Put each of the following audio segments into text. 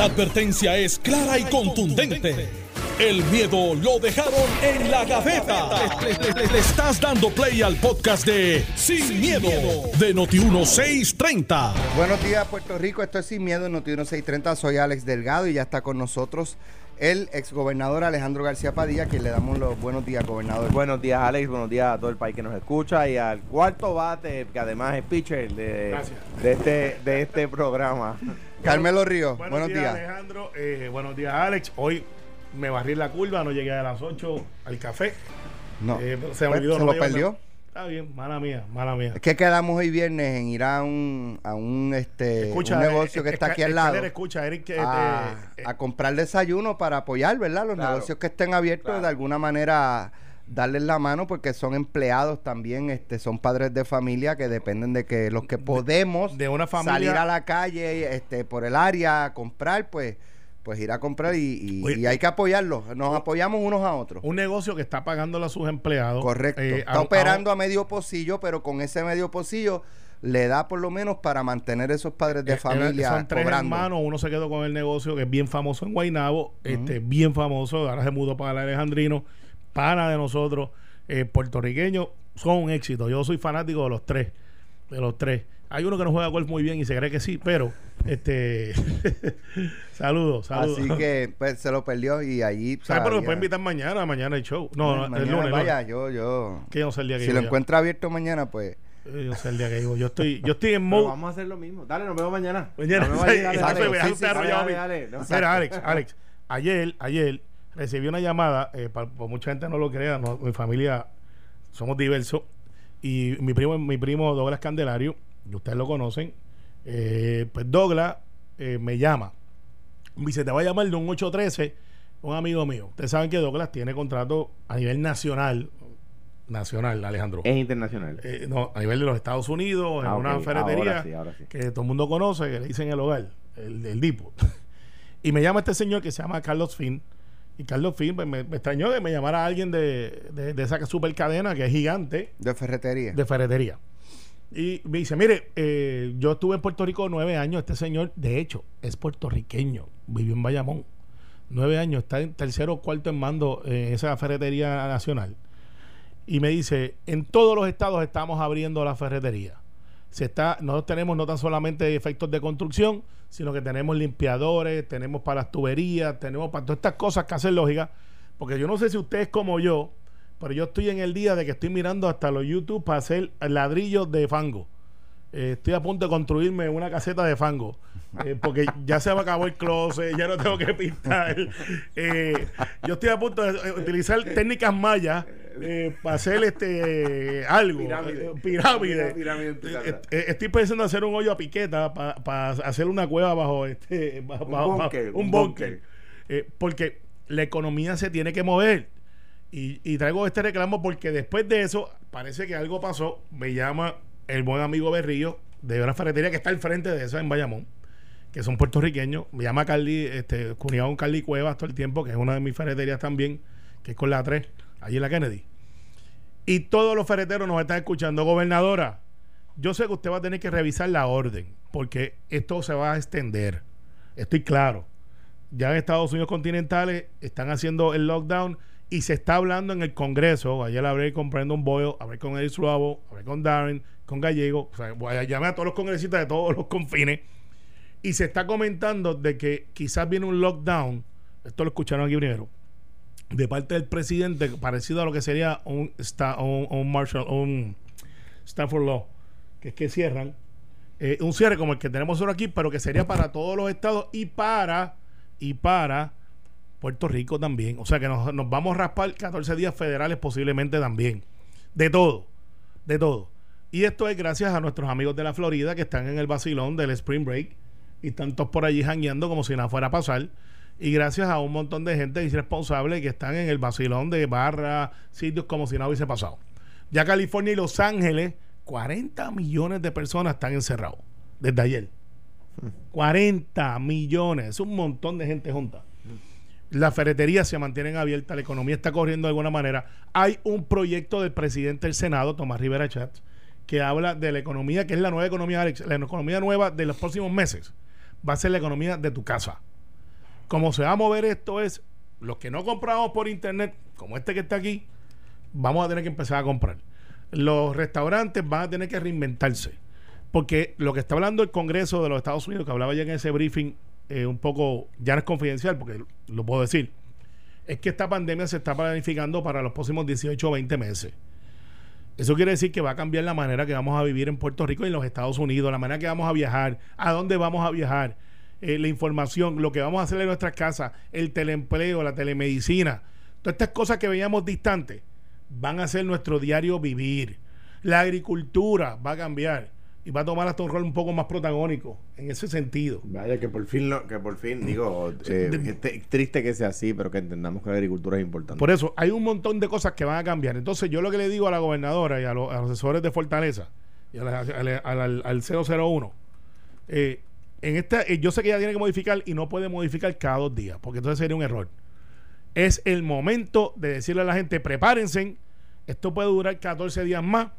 La advertencia es clara y contundente. El miedo lo dejaron en la gaveta. Le, le estás dando play al podcast de Sin, miedo, de Noti1630. Buenos días, Puerto Rico. Esto es Sin Miedo en Noti1630. Soy Alex Delgado y ya está con nosotros el exgobernador Alejandro García Padilla, quien le damos los buenos días, gobernador. Buenos días, Alex. Buenos días a todo el país que nos escucha y al cuarto bate, que además es pitcher de, de, este, de este programa. Carmelo Ríos, Buenos, buenos, días, días. Alejandro. Eh, buenos días, Alex. Hoy me barrí la curva, no llegué a las 8 al café. No, Eh, se me Pues, olvidó. se no lo perdió. Está bien, mala mía, mala mía. Es que quedamos hoy viernes en ir a un, a un, este, un negocio eh, que eh, está aquí al lado. Escucha, Eric, que, a, eh, a comprar desayuno para apoyar, ¿verdad? Los Claro. negocios que estén abiertos, Claro. de alguna manera darles la mano porque son empleados también, este, son padres de familia que dependen de que los que podemos de una familia- salir a la calle, este, por el área a comprar, pues, pues ir a comprar y, y- Oye, y hay que apoyarlos. Nos apoyamos unos a otros. un negocio que está pagándole a sus empleados. Correcto. eh, Está a- operando a medio pocillo, pero con ese medio pocillo le da por lo menos para mantener esos padres de eh, familia Son tres cobrando. hermanos, uno se quedó con el negocio que es bien famoso en Guaynabo, este, bien famoso, ahora se mudó para el Alejandrino, pana de nosotros, eh, puertorriqueños, son un éxito. Yo soy fanático de los tres, de los tres. Hay uno que no juega golf muy bien y se cree que sí, pero este saludos, saludos. Así que pues se lo perdió y allí. ¿Sabes? Pero me sabía. puede invitar mañana, mañana hay show. No, no, el Mañana, lunes. el Vaya, lunes. yo, yo. Que no sé el día que Si lo ya. encuentra abierto mañana, pues. Eh, Yo sé el día que digo. Yo estoy, yo estoy en mode. vamos a hacer lo mismo. Dale, nos vemos mañana. Mañana. Dale, no. Alex, ayer, ayer recibí una llamada, eh, pa- por mucha gente no lo crea, no, mi familia somos diversos, y mi primo, mi primo Douglas Candelario, que ustedes lo conocen, eh, pues Douglas eh, me llama, me dice, te va a llamar de un 813, un amigo mío. Ustedes saben que Douglas tiene contrato a nivel nacional, nacional, Alejandro. Es internacional. Eh, no, a nivel de los Estados Unidos, en Ah, una ferretería Ahora sí, ahora sí. que todo el mundo conoce, que le dicen el hogar, el, el Dipo. y me llama este señor que se llama Carlos Finn. Y Carlos Finn pues, me, me extrañó que me llamara alguien de, de, de esa super cadena que es gigante De ferretería. de ferretería. Y me dice, mire, eh, yo estuve en Puerto Rico nueve años, este señor, de hecho, es puertorriqueño, vivió en Bayamón. Nueve años, está en tercero o cuarto en mando en esa ferretería nacional. Y me dice, en todos los estados estamos abriendo la ferretería. Se está, nosotros tenemos no tan solamente efectos de construcción, sino que tenemos limpiadores, tenemos para las tuberías, tenemos para todas estas cosas que hacen lógica. Porque yo no sé si usted es como yo, pero yo estoy en el día de que estoy mirando hasta los YouTube para hacer ladrillos de fango. Eh, estoy a punto de construirme una caseta de fango. eh, porque ya se me acabó el closet, ya no tengo que pintar. Eh, yo estoy a punto de utilizar técnicas mayas para hacer este algo. Pirámide. pirámide. Estoy pensando hacer un hoyo a piqueta para hacer una cueva bajo este bajo- Un bajo- un. Eh, porque la economía se tiene que mover. Y, y traigo este reclamo porque después de eso parece que algo pasó. Me llama el buen amigo Berrillo de una ferretería que está al frente de esa en Bayamón, que son puertorriqueños. Me llama Carly, este, cuñado Carly Cuevas todo el tiempo, que es una de mis ferreterías también, que es con la 3, allí en la Kennedy. Y todos los ferreteros nos están escuchando. Gobernadora, yo sé que usted va a tener que revisar la orden, porque esto se va a extender. Estoy claro. Ya en Estados Unidos continentales están haciendo el lockdown y se está hablando en el Congreso. Ayer hablé con Brandon Boyle, hablé con Eric Suavo, hablé con Darren, con Gallego. O sea, voy a llamar a todos los congresistas de todos los confines. Y se está comentando de que quizás viene un lockdown. Esto lo escucharon aquí primero de parte del presidente parecido a lo que sería un, un, un martial un Stanford Law que es que cierran eh, un cierre como el que tenemos ahora aquí pero que sería para todos los estados y para y para Puerto Rico también o sea que nos, nos vamos a raspar 14 días federales posiblemente también de todo de todo y esto es gracias a nuestros amigos de la Florida que están en el vacilón del Spring Break y están todos por allí jangueando como si nada fuera a pasar y gracias a un montón de gente irresponsable que están en el vacilón de barra, sitios como si nada hubiese pasado. Ya California y Los Ángeles, 40 millones de personas están encerrados desde ayer. 40 millones, es un montón de gente junta. Las ferreterías se mantienen abiertas, la economía está corriendo de alguna manera. Hay un proyecto del presidente del Senado, Tomás Rivera Chatz, que habla de la economía, que es la nueva economía, Alex, la economía nueva de los próximos meses. Va a ser la economía de tu casa. Como se va a mover esto es, los que no compramos por internet, como este que está aquí, vamos a tener que empezar a comprar. Los restaurantes van a tener que reinventarse. Porque lo que está hablando el Congreso de los Estados Unidos, que hablaba ya en ese briefing, eh, un poco, ya no es confidencial, porque lo puedo decir, es que esta pandemia se está planificando para los próximos 18 o 20 meses. Eso quiere decir que va a cambiar la manera que vamos a vivir en Puerto Rico y en los Estados Unidos, la manera que vamos a viajar, a dónde vamos a viajar, eh, la información, lo que vamos a hacer en nuestras casas, el teleempleo, la telemedicina, todas estas cosas que veíamos distantes van a ser nuestro diario vivir. La agricultura va a cambiar y va a tomar hasta un rol un poco más protagónico en ese sentido. Vaya, que por fin, lo, que por fin, digo, eh, triste que sea así, pero que entendamos que la agricultura es importante. Por eso, hay un montón de cosas que van a cambiar. Entonces, yo lo que le digo a la gobernadora y a, los, asesores de Fortaleza y al, al, 001, eh, en esta, eh, yo sé que ella tiene que modificar y no puede modificar cada dos días, porque entonces sería un error. Es el momento de decirle a la gente, prepárense, esto puede durar 14 días más,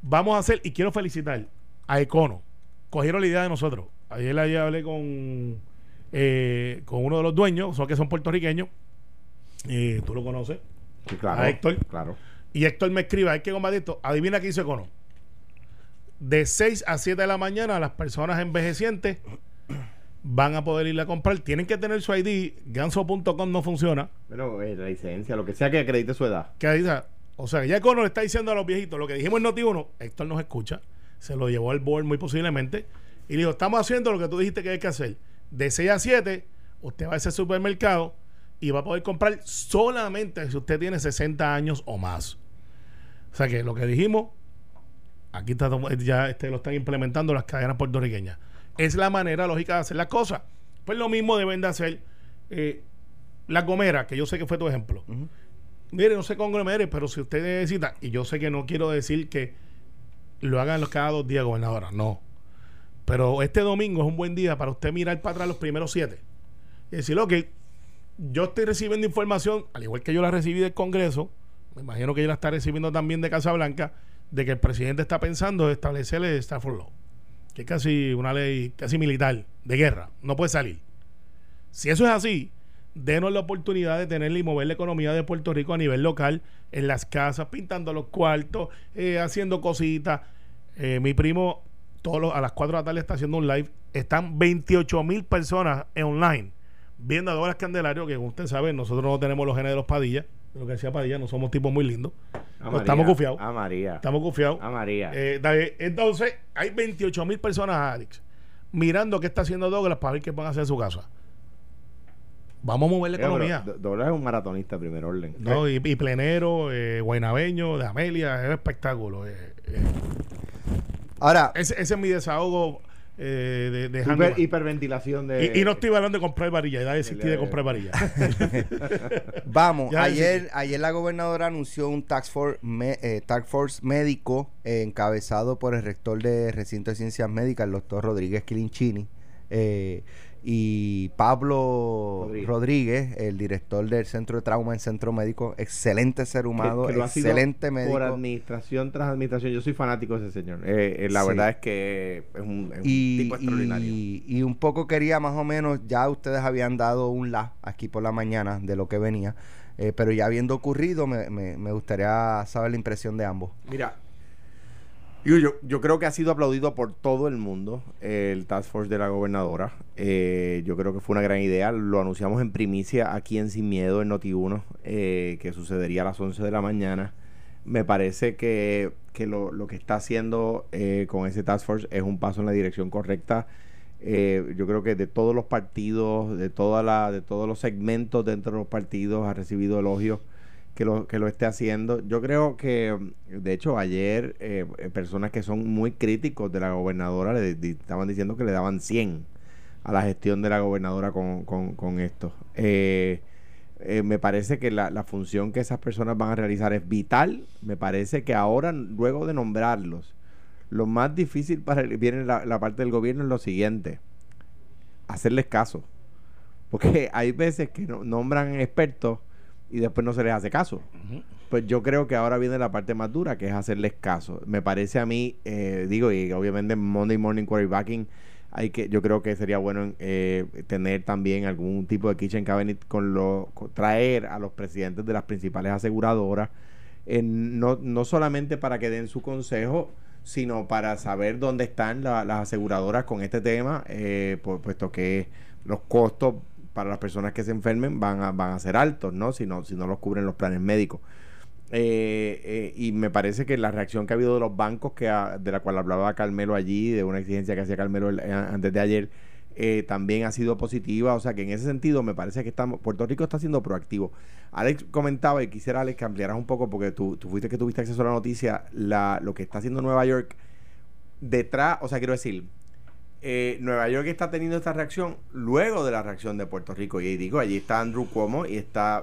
vamos a hacer, y quiero felicitar a Econo. Cogieron la idea de nosotros. Ayer, ayer hablé con, eh, con uno de los dueños, son que son puertorriqueños. Eh, Tú lo conoces. claro. A Héctor. Claro. Y Héctor me escribe, hay que combatir esto. Adivina qué hizo Econo. De 6 a 7 de la mañana, las personas envejecientes van a poder ir a comprar. Tienen que tener su ID. Ganso.com no funciona. Pero eh, la licencia, lo que sea que acredite su edad. Que o sea, ya Econo le está diciendo a los viejitos lo que dijimos en Noti1. Héctor nos escucha se lo llevó al board muy posiblemente y le dijo, estamos haciendo lo que tú dijiste que hay que hacer. De 6 a 7, usted va a ese supermercado y va a poder comprar solamente si usted tiene 60 años o más. O sea que lo que dijimos, aquí está, ya este, lo están implementando las cadenas puertorriqueñas. Es la manera lógica de hacer las cosas. Pues lo mismo deben de hacer eh, la Gomera, que yo sé que fue tu ejemplo. Mire, no sé con pero si usted necesita, y yo sé que no quiero decir que lo hagan los cada dos días, gobernadora. No. Pero este domingo es un buen día para usted mirar para atrás los primeros siete y decir, ok, yo estoy recibiendo información, al igual que yo la recibí del Congreso, me imagino que ella la está recibiendo también de Casa Blanca, de que el presidente está pensando en establecer el Stafford Law, que es casi una ley casi militar, de guerra, no puede salir. Si eso es así, denos la oportunidad de tenerle y mover la economía de Puerto Rico a nivel local, en las casas, pintando los cuartos, eh, haciendo cositas. Eh, mi primo, todos a las 4 de la tarde está haciendo un live. Están 28 mil personas en online viendo a Candelario, que como usted sabe, nosotros no tenemos los genes de los Padilla. Lo que decía Padilla, no somos tipos muy lindos. estamos confiados. A María. Estamos confiados. A María. Eh, entonces, hay 28 mil personas, Alex, mirando qué está haciendo Douglas para ver qué van a hacer en su casa. Vamos a mover la economía. Douglas es un maratonista primer orden. No, y, plenero, eh, guaynabeño, de Amelia, es espectáculo. Eh, eh. Ahora. Ese, es mi desahogo eh, de, Hiper, hiperventilación de. Y, no estoy hablando de comprar varilla, ya desistí de comprar varilla. Vamos, ayer, ayer la gobernadora anunció un task force, task force médico encabezado por el rector de recinto de ciencias médicas, el doctor Rodríguez Quilinchini. Eh, y Pablo Rodríguez. el director del Centro de Trauma en Centro Médico, excelente ser humano, excelente médico. Por administración tras administración, yo soy fanático de ese señor. Eh, eh, la verdad es que es un, tipo extraordinario. Y, un poco quería más o menos, ya ustedes habían dado un la aquí por la mañana de lo que venía, eh, pero ya habiendo ocurrido, me, me, me gustaría saber la impresión de ambos. Mira, yo, creo que ha sido aplaudido por todo el mundo el Task Force de la gobernadora. Eh, yo creo que fue una gran idea. Lo anunciamos en primicia aquí en Sin Miedo, en Noti1, eh, que sucedería a las 11 de la mañana. Me parece que, lo, que está haciendo eh, con ese Task Force es un paso en la dirección correcta. yo creo que de todos los partidos, de, toda la, de todos los segmentos dentro de los partidos, ha recibido elogios que lo, que lo esté haciendo. Yo creo que, de hecho, ayer eh, eh, personas que son muy críticos de la gobernadora le, estaban diciendo que le daban 100 a la gestión de la gobernadora con, con, esto. Eh, me parece que la, función que esas personas van a realizar es vital. Me parece que ahora, luego de nombrarlos, lo más difícil para el, viene la, la parte del gobierno es lo siguiente, hacerles caso. Porque hay veces que nombran expertos y después no se les hace caso. Pues yo creo que ahora viene la parte más dura, que es hacerles caso. Me parece a mí, eh, digo, y obviamente Monday Morning Quarterbacking hay que, yo creo que sería bueno eh, tener también algún tipo de kitchen cabinet con lo, traer a los presidentes de las principales aseguradoras, no, no solamente para que den su consejo, sino para saber dónde están las aseguradoras con este tema, eh, puesto que los costos para las personas que se enfermen van a, van a ser altos, ¿no? Si no, si no los cubren los planes médicos. Eh, eh, y me parece que la reacción que ha habido de los bancos, que de la cual hablaba Carmelo allí, de una exigencia que hacía Carmelo eh, antes de ayer, también ha sido positiva. O sea que en ese sentido me parece que estamos, Puerto Rico está siendo proactivo. Alex comentaba, y quisiera Alex que ampliaras un poco, porque tú, tú fuiste que tuviste acceso a la noticia, la, lo que está haciendo Nueva York detrás, o sea, quiero decir, Nueva York está teniendo esta reacción luego de la reacción de Puerto Rico. Y digo, allí está Andrew Cuomo y está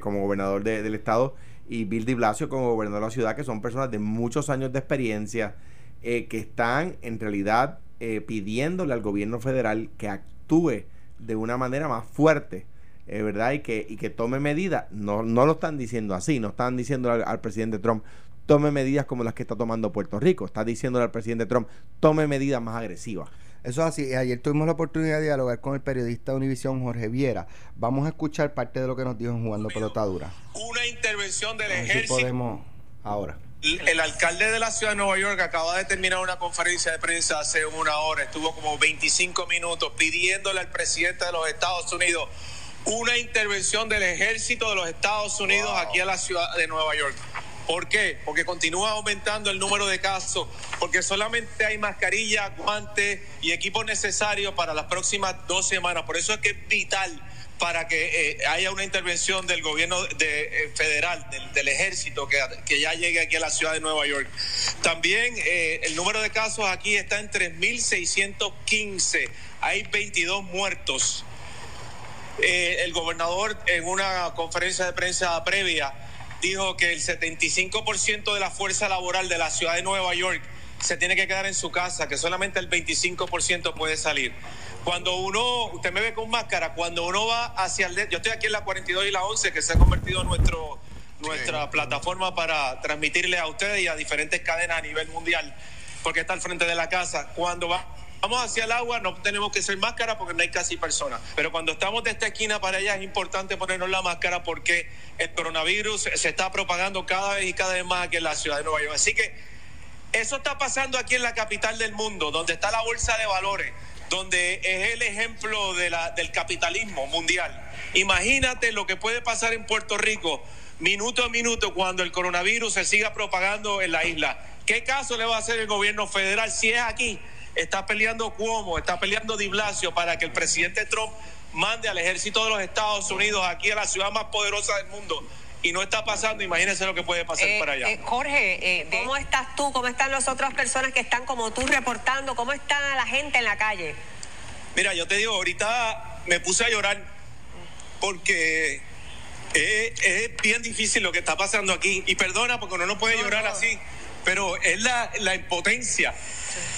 como gobernador del estado y Bill de Blasio como gobernador de la ciudad, que son personas de muchos años de experiencia, eh, que están en realidad eh, pidiéndole al gobierno federal que actúe de una manera más fuerte. Eh, ¿verdad? Y que, y que tome medidas, no, no lo están diciendo así, no están diciendo al, presidente Trump, tome medidas como las que está tomando Puerto Rico, está diciéndole al presidente Trump, tome medidas más agresivas. Eso es así. Ayer tuvimos la oportunidad de dialogar con el periodista de Univisión, Jorge Viera. Vamos a escuchar parte de lo que nos dijo en Jugando Pelotadura. Una intervención del ejército. podemos ahora. El alcalde de la ciudad de Nueva York acaba de terminar una conferencia de prensa hace una hora, estuvo como 25 minutos pidiéndole al presidente de los Estados Unidos una intervención del ejército de los Estados Unidos aquí a la ciudad de Nueva York. ¿Por qué? Porque continúa aumentando el número de casos, porque solamente hay mascarillas, guantes y equipos necesarios para las próximas dos semanas. Por eso es que es vital para que eh, haya una intervención del gobierno eh, federal, del, ejército, que, que, ya llegue aquí a la ciudad de Nueva York. También eh, el número de casos aquí está en 3.615. Hay 22 muertos. el gobernador en una conferencia de prensa previa dijo que el 75% de la fuerza laboral de la ciudad de Nueva York se tiene que quedar en su casa, que solamente el 25% puede salir. Cuando uno, usted me ve con máscara, cuando uno va hacia el... Yo estoy aquí en la 42 y la 11, que se ha convertido en nuestro, nuestra plataforma para transmitirle a ustedes y a diferentes cadenas a nivel mundial, porque está al frente de la casa. Cuando va Vamos hacia el agua, no tenemos que ser máscara porque no hay casi personas. Pero cuando estamos de esta esquina para allá es importante ponernos la máscara porque el coronavirus se está propagando cada vez y cada vez más aquí en la ciudad de Nueva York. Así que eso está pasando aquí en la capital del mundo, donde está la bolsa de valores, donde es el ejemplo del capitalismo mundial. Imagínate lo que puede pasar en Puerto Rico minuto a minuto cuando el coronavirus se siga propagando en la isla. ¿Qué caso le va a hacer el gobierno federal si es aquí? Está peleando Cuomo, está peleando Di Blasio para que el presidente Trump mande al ejército de los Estados Unidos aquí a la ciudad más poderosa del mundo. Y no está pasando, imagínense lo que puede pasar eh, para allá. Eh, Jorge, eh, ¿cómo estás tú? ¿Cómo están las otras personas que están como tú reportando? ¿Cómo está la gente en la calle? Mira, yo te digo, ahorita me puse a llorar porque es, bien difícil lo que está pasando aquí. Y perdona porque uno no puede llorar así, pero es la, la impotencia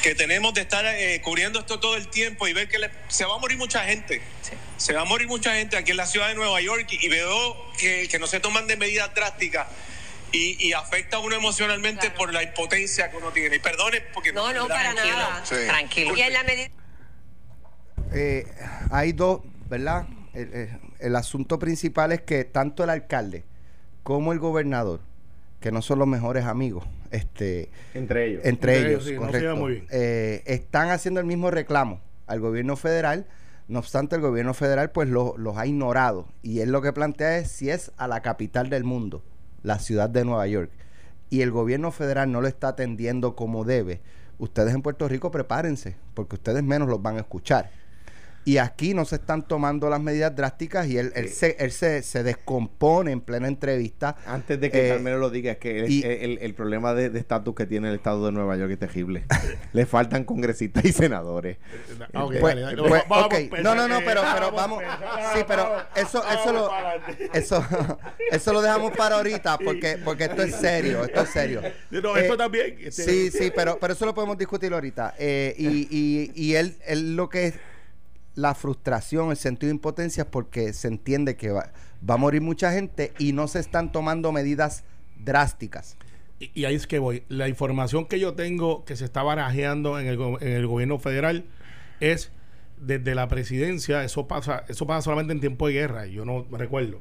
que tenemos de estar eh, cubriendo esto todo el tiempo y ver que se va a morir mucha gente. Se va a morir mucha gente aquí en la ciudad de Nueva York y, veo que, no se toman de medidas drásticas. Y, afecta a uno emocionalmente por la impotencia que uno tiene. Y perdone porque... No, no, para nada. Tranquilo. Y en la medida... Eh, hay dos, ¿verdad? el asunto principal es que tanto el alcalde como el gobernador que no son los mejores amigos. Este, entre ellos. Entre, ellos, correcto. Eh, están haciendo el mismo reclamo al gobierno federal. No obstante, el gobierno federal pues los ha ignorado. Y él lo que plantea es si es a la capital del mundo, la ciudad de Nueva York, y el gobierno federal no lo está atendiendo como debe, ustedes en Puerto Rico prepárense, porque ustedes menos los van a escuchar. Y aquí no se están tomando las medidas drásticas y él, él, se, él se, se, descompone en plena entrevista. Antes de que eh, Carmelo lo diga, es que el, el, problema de estatus que tiene el Estado de Nueva York es terrible. Le faltan congresistas y senadores. no, no, no, pero, pero vamos. Sí, pero eso, eso lo, eso, eso lo dejamos para ahorita porque, porque esto es serio, esto es serio. No, esto eh, también. Este, sí, sí, pero, pero eso lo podemos discutir ahorita. Eh, y, y, y él, él lo que es la frustración, el sentido de impotencia porque se entiende que va, a morir mucha gente y no se están tomando medidas drásticas. Y, ahí es que voy. La información que yo tengo que se está barajeando en el, en el gobierno federal es desde la presidencia, eso pasa, eso pasa solamente en tiempo de guerra, yo no recuerdo.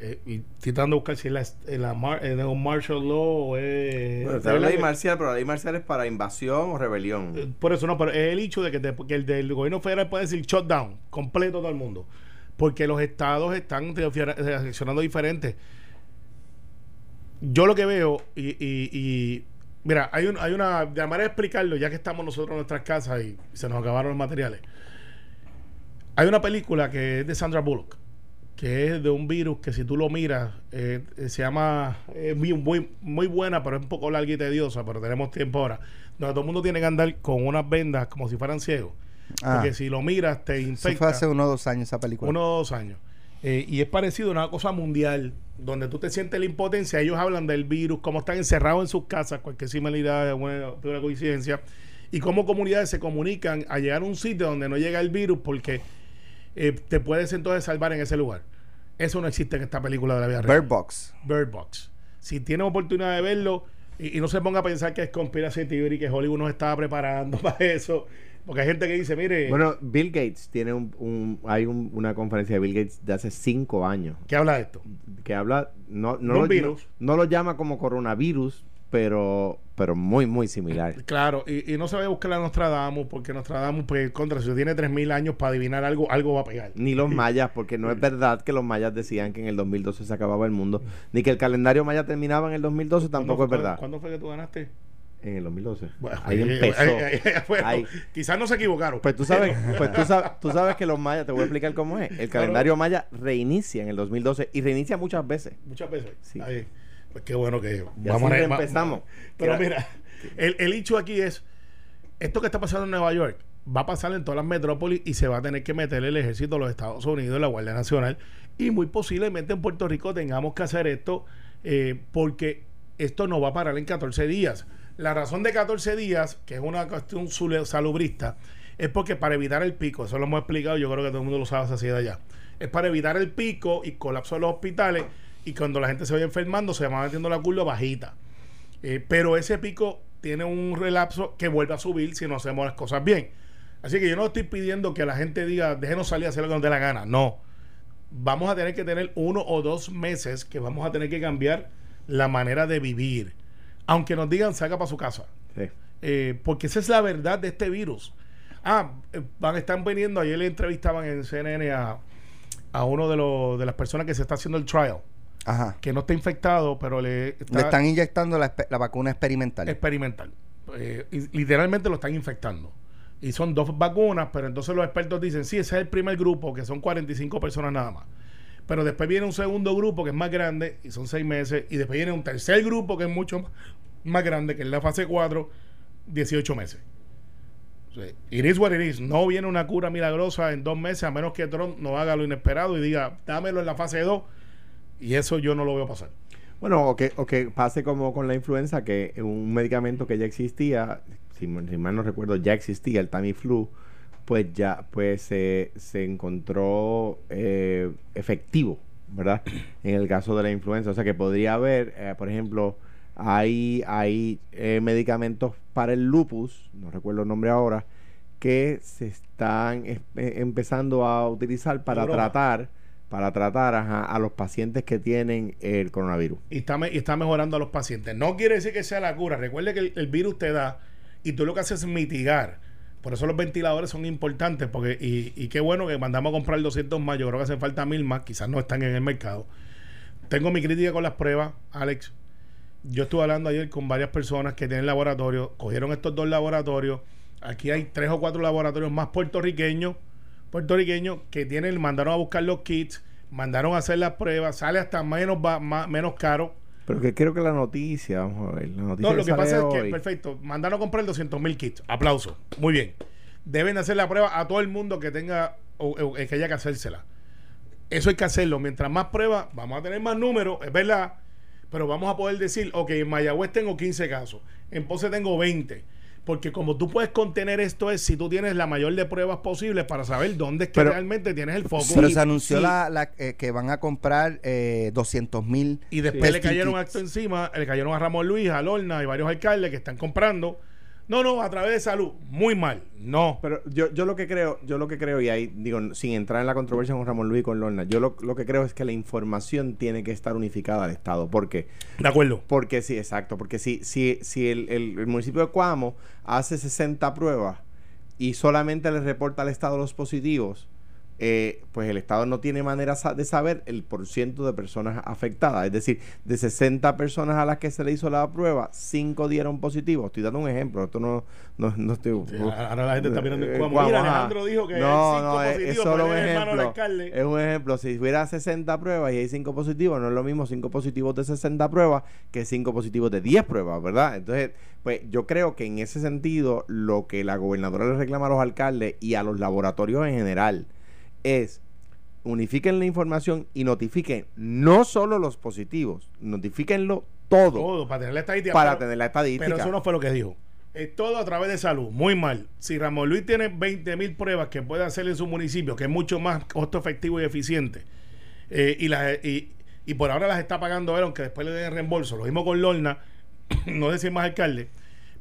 Eh, y estoy tratando de buscar si es la, la mar- martial law o es... Bueno, está la ley marcial, pero la ley marcial es para invasión o rebelión. Eh, Por eso no, pero es el hecho de que, te- que el del gobierno federal puede decir shutdown, completo todo el mundo. Porque los estados están reacciona- reaccionando diferente. Yo lo que veo, y, y- y- mira, hay, un, hay una, de manera de explicarlo, ya que estamos nosotros en nuestras casas y se nos acabaron los materiales. Hay una película que es de Sandra Bullock, que es de un virus que si tú lo miras, eh, eh, se llama, es muy, muy, muy buena, pero es un poco larga y tediosa, pero tenemos tiempo ahora, donde todo el mundo tiene que andar con unas vendas como si fueran ciegos. Ah. Porque si lo miras, te Eso infecta. fue hace uno o dos años esa película. Uno o dos años. Eh, y es parecido a una cosa mundial, donde tú te sientes la impotencia. Ellos hablan del virus, cómo están encerrados en sus casas, cualquier similaridad, una, una coincidencia, y cómo comunidades se comunican a llegar a un sitio donde no llega el virus porque eh, te puedes entonces salvar en ese lugar. Eso no existe en esta película de la vida real. Bird Box. Bird Box. Si tienen oportunidad de verlo y, y no se ponga a pensar que es conspiracy theory, que Hollywood nos estaba preparando para eso, porque hay gente que dice, mire, Bueno, Bill Gates tiene un, un- hay un- una conferencia de Bill Gates de hace cinco años ¿qué habla de esto? que habla no no, De un lo, virus. no, no lo llama como coronavirus, pero pero muy muy similar. Claro, y, y no se a buscar a Nostradamus, porque Nostradamus, pues, contra, si tiene 3.000 años para adivinar algo, algo va a pegar. Ni los mayas, porque no es verdad que los mayas decían que en el 2012 se acababa el mundo, ni que el calendario maya terminaba en el 2012, tampoco es ¿Cuándo- verdad. ¿Cuándo fue que tú ganaste? En el 2012. Bueno, Ahí eh, empezó. bueno, Ahí. Quizás no se equivocaron. Pues tú sabes, pues tú sabes, tú sabes que los mayas, te voy a explicar cómo es. El calendario maya reinicia en el 2012 y reinicia muchas veces. Muchas veces. Sí. Ahí. Pues qué bueno que Y así a- reempezamos. Pero mira, el, el hecho aquí es, esto que está pasando en Nueva York va a pasar en todas las metrópolis y se va a tener que meter el ejército de los Estados Unidos, la Guardia Nacional, y muy posiblemente en Puerto Rico tengamos que hacer esto eh, porque esto no va a parar en 14 días. La razón de 14 días, que es una cuestión salubrista, es porque para evitar el pico, eso lo hemos explicado, yo creo que todo el mundo lo sabe así de allá, es para evitar el pico y colapso de los hospitales y cuando la gente se vaya enfermando se va metiendo la curva bajita. Eh, pero ese pico tiene un relapso que vuelve a subir si no hacemos las cosas bien. Así que yo no estoy pidiendo que la gente diga, déjenos salir a hacer lo que nos dé la gana. No. Vamos a tener que tener uno o dos meses que vamos a tener que cambiar la manera de vivir. Aunque nos digan, salga para su casa. Sí. Eh, porque esa es la verdad de este virus. Ah, eh, van están viniendo, ayer le entrevistaban en CNN a, a uno de, los de las personas que se está haciendo el trial, Ajá. que no está infectado, pero le, está Le están inyectando la, la vacuna experimental. experimental. Eh, y literalmente lo están infectando. Y son dos vacunas, pero entonces los expertos dicen, sí, ese es el primer grupo, que son 45 personas nada más. Pero después viene un segundo grupo que es más grande, y son seis meses, y después viene un tercer grupo que es mucho más, más grande, que es la fase 4, 18 meses. It is what it is. No viene una cura milagrosa en dos meses, a menos que Trump no haga lo inesperado y diga, dámelo en la fase 2, y eso yo no lo veo pasar. Bueno, o que, o que pase como con la influenza, que un medicamento que ya existía, si, mal- si mal no recuerdo, ya existía, el Tamiflu, pues ya pues se se encontró eh, efectivo, ¿verdad? En el caso de la influenza. O sea que podría haber, eh, por ejemplo, hay, hay eh, medicamentos para el lupus, no recuerdo el nombre ahora, que se están eh, empezando a utilizar para Europa. tratar para tratar a los pacientes que tienen el coronavirus. y está, mejorando a los pacientes. No quiere decir que sea la cura. Recuerde que el, virus te da y tú lo que haces es mitigar. Por eso los ventiladores son importantes. porque Y, y qué bueno que mandamos a comprar 200 más. Yo creo que hacen falta mil más. Quizás no están en el mercado. Tengo mi crítica con las pruebas, Alex. Yo estuve hablando ayer con varias personas que tienen laboratorios. Cogieron estos dos laboratorios. Aquí hay tres o cuatro laboratorios más puertorriqueños puertorriqueños que tienen, mandaron a buscar los kits, mandaron a hacer las pruebas, sale hasta menos, más, menos caro. Pero que creo que la noticia, vamos a ver, la noticia No, lo que pasa es que, perfecto, mandaron a comprar 200 mil kits. Aplauso. Muy bien. Deben hacer la prueba a todo el mundo que tenga o, o que haya que hacérsela. Eso hay que hacerlo. Mientras más pruebas, vamos a tener más números, es verdad. Pero vamos a poder decir, ok, en Mayagüez tengo 15 casos, en Ponce tengo 20. Porque como tú puedes contener esto es si tú tienes la mayor de pruebas posibles para saber dónde es que Pero- realmente tienes el foco. Pero Sí, se anunció sí. la, la- eh, que van a comprar eh, 200 mil. Y después le testing cayeron acto encima, le cayeron a Ramón Luis, a Lorna y varios alcaldes que están comprando No, no, a través de salud. Muy mal. No. Pero yo, yo lo que creo, yo lo que creo, y ahí digo, sin entrar en la controversia con Ramón Luis y con Lorna, yo lo, lo que creo es que la información tiene que estar unificada al Estado. ¿Por qué? De acuerdo. Porque sí, exacto. Porque si, si, si el, el- el municipio de Cuamo hace 60 pruebas y solamente le reporta al Estado los positivos, eh, pues el Estado no tiene manera de saber el porciento de personas afectadas. Es decir, de 60 personas a las que se le hizo la prueba, 5 dieron positivo. Estoy dando un ejemplo. Esto no, no, no estoy. Sí, ahora la gente está mirando en Eh, Cuamo. Mira. Alejandro dijo que no, hay cinco no, es- positivos, es solo un ejemplo. Es un ejemplo. Si hubiera 60 pruebas y hay 5 positivos, no es lo mismo 5 positivos de 60 pruebas que 5 positivos de 10 pruebas, ¿verdad? Entonces, pues yo creo que en ese sentido, lo que la gobernadora le reclama a los alcaldes y a los laboratorios en general es unifiquen la información y notifiquen no solo los positivos, notifíquenlo todo, Todo, para tener la estadística. para pero- tener la estadística. Pero eso no fue lo que dijo. Es todo a través de salud. Muy mal. Si Ramón Luis tiene 20 mil pruebas que puede hacer en su municipio, que es mucho más costo efectivo y eficiente, eh, y, las- y, y por ahora las está pagando él, aunque después le den reembolso. Lo mismo con Lorna, no decir más alcalde.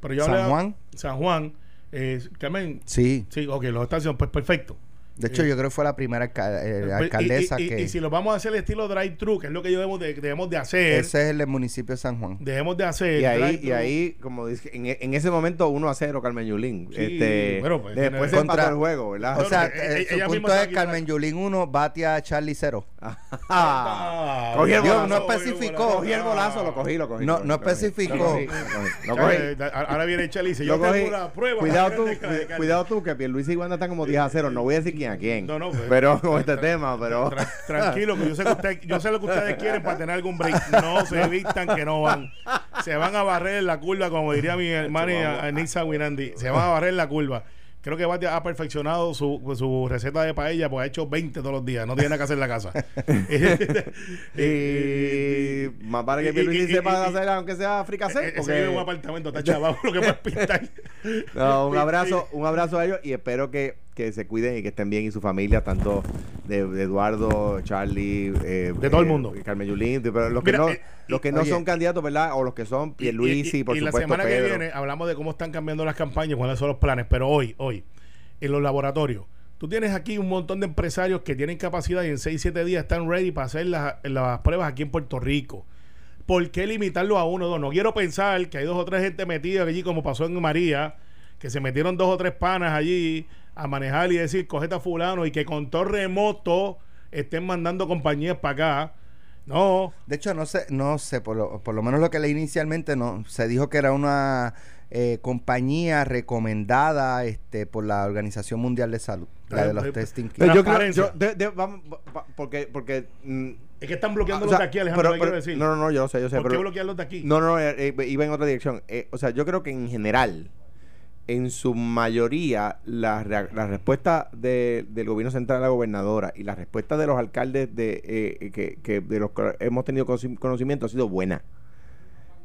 Pero yo ¿San Juan? San Juan. Eh, Carmen. Sí. Sí, ok, lo está haciendo. Pues perfecto. De hecho, Eh, yo creo que fue la primera alca- eh, Pues, y- alcaldesa y, y- que... y si lo vamos a hacer el estilo drive-thru, que es lo que debemos de, debemos de hacer. Ese es el municipio de San Juan. Debemos de hacer. Y ahí, y ahí, como dice, en, en ese momento 1 a 0 Carmen Yulín. Sí, este, bueno, pues, después se Contra- el juego, ¿verdad? O sea, no, eh, su misma punto es Carmen Yulín 1, batia Charlie 0. Ah, Cogí el Dios, bolazo, no cogí el especificó. Cogí el bolazo, lo cogí, lo cogí. No- no especificó. Lo cogí, lo cogí, lo cogí. Ahora viene Charlie y dice, yo tengo una prueba. Cuidado tú, cuidado tú, que Pierluisi y Wanda están como 10 a 0. No voy a decir quién a quién. No, no, pues, pero con este tema, pero. Tra- tranquilo, que yo sé, que usted- yo sé lo que ustedes quieren para tener algún break. No se vistan que no van. Se van a barrer en la curva, como diría mi hermano Nisa Winandi. Se van a barrer en la curva. Creo que Batia ha perfeccionado su, su receta de paella, pues ha hecho 20 todos los días. No tiene nada que hacer en la casa. y más vale que Pierluisi sepa hacer, aunque sea fricasé. Ese porque- vive en un apartamento, está chavado, lo que puedes pintar. No, un abrazo, un abrazo a ellos y espero que, que se cuiden y que estén bien y su familia, tanto de, de Eduardo, Charlie, eh, De todo el eh, mundo. Carmen Yulín, pero los que Mira, no, eh, los que no oye. son candidatos, ¿verdad? O los que son Pierluisi, y, por y la supuesto, semana que viene hablamos de cómo están cambiando las campañas, cuáles son los planes, pero hoy, hoy, en los laboratorios, tú tienes aquí un montón de empresarios que tienen capacidad y en 6, 7 días están ready para hacer las, las pruebas aquí en Puerto Rico. ¿Por qué limitarlo a uno o dos? No quiero pensar que hay dos o tres gente metida allí, como pasó en María, que se metieron dos o tres panas allí a manejar y decir, cogete a fulano y que con todo remoto estén mandando compañías para acá. No, De hecho, no sé, no sé, por lo, por lo menos lo que leí inicialmente, no, se dijo que era una eh, compañía recomendada este, por la Organización Mundial de Salud, la de los Eh, testing kits. Pero yo creo, yo, de- de- vamos, va- va- porque, porque, mm, es que están bloqueando o los sea, de aquí, Alejandro, pero- ¿qué quiero pero- decir? No, no, no, yo sé, yo sé. ¿Por qué pero- bloquear los de aquí? No, no, eh, eh, iba en otra dirección. Eh, o sea, yo creo que en general, en su mayoría, la, la respuesta de- del gobierno central a la gobernadora y la respuesta de los alcaldes de eh, que, que de los que hemos tenido conoci- conocimiento ha sido buena.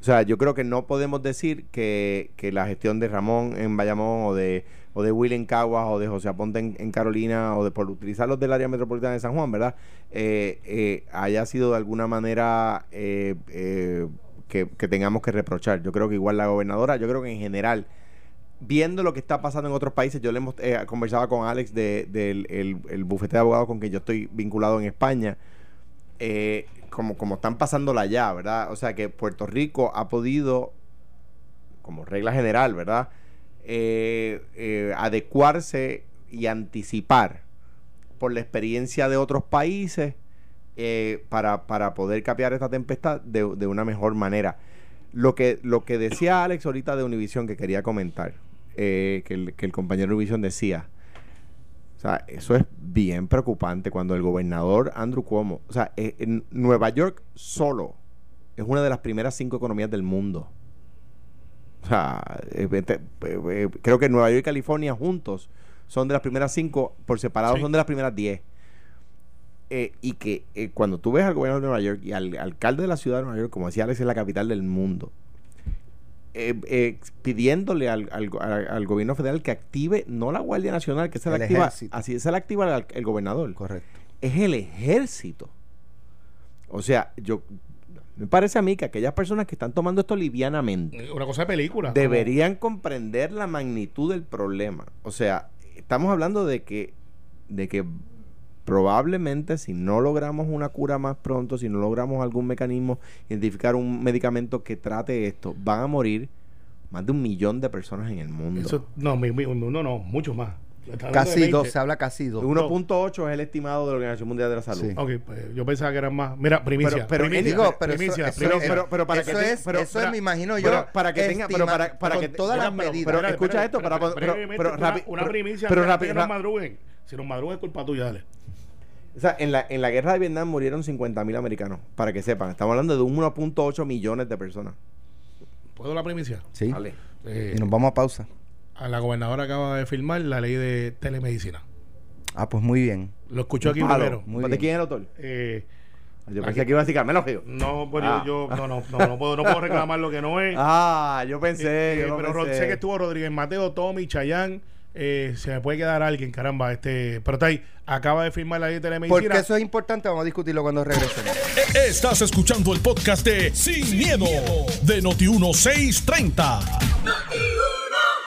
O sea, yo creo que no podemos decir que, que la gestión de Ramón en Bayamón o de, o de Will en Caguas o de José Aponte en, Carolina o de por utilizar los del área metropolitana de San Juan, ¿verdad? Eh, eh, haya sido de alguna manera eh, eh, que, que tengamos que reprochar. Yo creo que igual la gobernadora, yo creo que en general, viendo lo que está pasando en otros países, yo le hemos eh, conversaba con Alex de- del el, bufete de abogados con que yo estoy vinculado en España eh, como, como están pasándola ya, ¿verdad? O sea que Puerto Rico ha podido, como regla general, ¿verdad? Eh, eh, adecuarse y anticipar por la experiencia de otros países eh, para, para poder capear esta tempestad de, de una mejor manera. Lo que, lo que decía Alex ahorita de Univision que quería comentar, eh, que, el, que el compañero de Univision decía, o sea, eso es bien preocupante cuando el gobernador Andrew Cuomo, o sea, eh, en Nueva York solo es una de las primeras cinco economías del mundo. O sea, eh, eh, creo que Nueva York y California juntos son de las primeras cinco, por separado Sí. son de las primeras diez. Eh, y que eh, cuando tú ves al gobernador de Nueva York y al alcalde de la ciudad de Nueva York, como decía Alex, es la capital del mundo, eh, eh, pidiéndole al, al- al- gobierno federal que active no la Guardia Nacional, que se la El activa, ejército. así se la activa el, el gobernador, Correcto. es el ejército. O sea, yo Me parece a mí que aquellas personas que están tomando esto livianamente Una cosa de película. deberían comprender la magnitud del problema. O sea, estamos hablando de que, de que probablemente si no logramos una cura más pronto, si no logramos algún mecanismo, identificar un medicamento que trate esto, van a morir más de un millón de personas en el mundo. Eso, no, mi, mi- no, no, mucho más. Casi 20. dos, se habla casi dos. 1.8 es el estimado de la Organización Mundial de la Salud. Sí. Ok, pues yo pensaba que eran más. Mira, primicia. Pero- pero primicia, Digo, pero primicia, eso, eso primicia. es- pero- pero para eso que te- es, pero- eso es, me imagino yo. pero para que tenga- pero para- para con que- todas las medidas. pero escucha esto, para- pero- una- primicia. pero nos ra- madruguen. Si nos madruguen es culpa tuya, dale. O sea, en la, en la guerra de Vietnam murieron 50 mil americanos, para que sepan. Estamos hablando de 1.8 millones de personas. ¿Puedo la primicia? Sí. Vale. Eh, Y nos vamos a pausa. a la gobernadora acaba de firmar la ley de telemedicina. Ah, pues muy bien. Lo escuchó aquí Palo. primero. Muy ¿De quién es el autor? Eh, Yo pensé que iba a decir Carmelo Río. no, bueno, Ah. yo no, no, no, no puedo, no puedo reclamar lo que no es. Ah, yo pensé. Eh, yo pero pensé. sé que estuvo Rodríguez Mateo, Tommy, Chayán. Eh, se me puede quedar alguien, caramba. este Pero está ahí. Acaba de firmar la ley de telemedicina. Porque eso es importante, vamos a discutirlo cuando regresemos. E- Estás escuchando el podcast de Sin, miedo, de Noti1630.